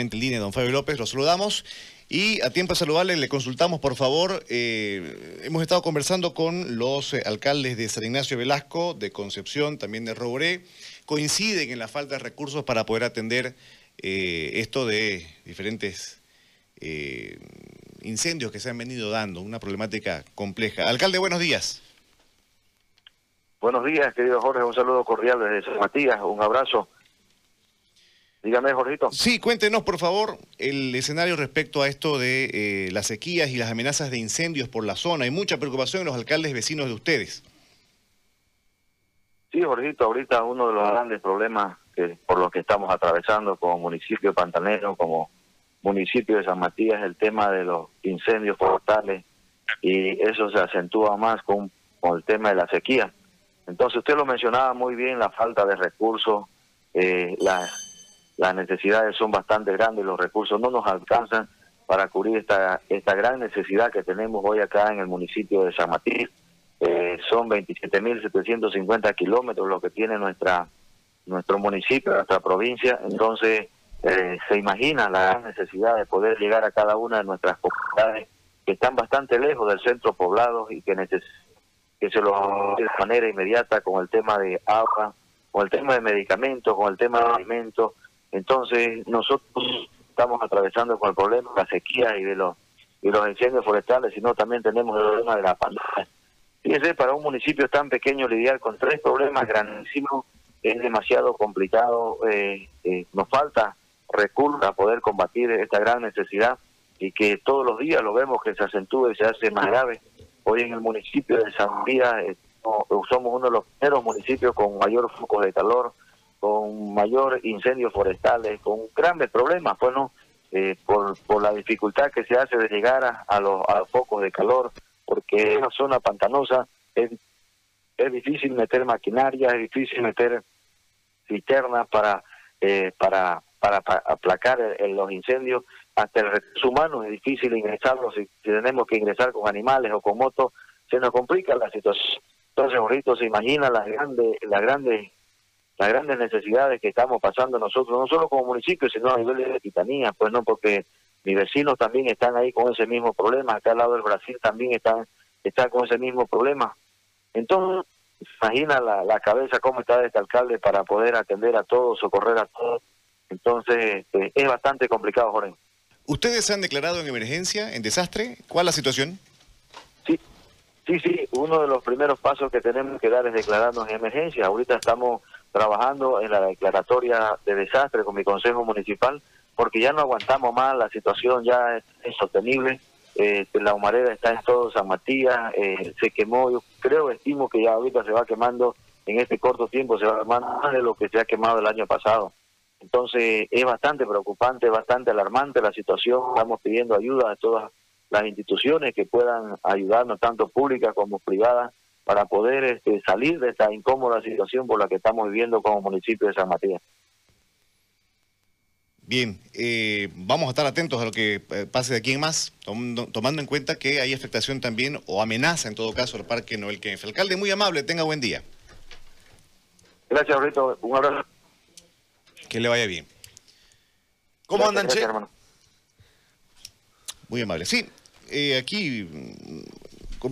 en línea, don Fabio López, lo saludamos. Y a tiempo de saludarle, le consultamos, por favor, eh, hemos estado conversando con los eh, alcaldes de San Ignacio Velasco, de Concepción, también de Roboré, coinciden en la falta de recursos para poder atender eh, esto de diferentes incendios que se han venido dando, una problemática compleja. Alcalde, buenos días. Buenos días, querido Jorge, un saludo cordial desde San Matías, un abrazo Dígame, Jorgito. Sí, cuéntenos, por favor, el escenario respecto a esto de eh, las sequías y las amenazas de incendios por la zona. Hay mucha preocupación en los alcaldes vecinos de ustedes. Sí, Jorgito, ahorita uno de los grandes problemas que, por los que estamos atravesando como municipio pantanero, como municipio de San Matías, es el tema de los incendios forestales y eso se acentúa más con, con el tema de la sequía. Entonces usted lo mencionaba muy bien, la falta de recursos, eh, la las necesidades son bastante grandes, los recursos no nos alcanzan para cubrir esta, esta gran necesidad que tenemos hoy acá en el municipio de San Matías. Eh, son 27.750 kilómetros lo que tiene nuestra nuestro municipio, nuestra provincia. Entonces, eh, se imagina la necesidad de poder llegar a cada una de nuestras comunidades que están bastante lejos del centro poblado y que, que se lo de manera inmediata con el tema de agua, con el tema de medicamentos, con el tema de alimentos, entonces, nosotros estamos atravesando con el problema de la sequía y de los y los incendios forestales, sino también tenemos el problema de la pandemia. Fíjense, para un municipio tan pequeño lidiar con tres problemas grandísimos es demasiado complicado. Eh, eh, nos falta recursos a poder combatir esta gran necesidad y que todos los días lo vemos que se acentúa y se hace más grave. Hoy en el municipio de San María eh, somos uno de los primeros municipios con mayor foco de calor con mayor incendios forestales, con grandes problemas, bueno, eh, por, por la dificultad que se hace de llegar a, los, a focos de calor, porque en una zona pantanosa es, es difícil meter maquinaria, es difícil meter cisternas para, eh, para, para, aplacar los incendios, hasta el recurso humano es difícil ingresarlo, si, tenemos que ingresar con animales o con motos, se nos complica la situación. Entonces, ahorita se imagina las grandes, las grandes las grandes necesidades que estamos pasando nosotros, no solo como municipio, sino a nivel de titanía, pues no, porque mis vecinos también están ahí con ese mismo problema, acá al lado del Brasil también están, están con ese mismo problema. Entonces, imagina la, la cabeza cómo está este alcalde para poder atender a todos, socorrer a todos. Entonces, este, es bastante complicado, Jorge. ¿Ustedes se han declarado en emergencia, en desastre? ¿Cuál es la situación? Sí, sí, sí. Uno de los primeros pasos que tenemos que dar es declararnos en emergencia. Ahorita estamos trabajando en la declaratoria de desastre con mi consejo municipal, porque ya no aguantamos más, la situación ya es insostenible. Eh, la humareda está en todo San Matías, eh, se quemó, yo creo, estimo que ya ahorita se va quemando, en este corto tiempo se va quemando más de lo que se ha quemado el año pasado. Entonces es bastante preocupante, bastante alarmante la situación, estamos pidiendo ayuda a todas las instituciones que puedan ayudarnos, tanto públicas como privadas, para poder este, salir de esta incómoda situación por la que estamos viviendo como municipio de San Matías. Bien, eh, vamos a estar atentos a lo que eh, pase de aquí en más, tomando, en cuenta que hay afectación también, o amenaza en todo caso, al Parque Noel Kempf. Alcalde, muy amable, tenga buen día. Gracias, Rito. Un abrazo. Que le vaya bien. ¿Cómo andan, Che? Muy amable. Sí, eh, aquí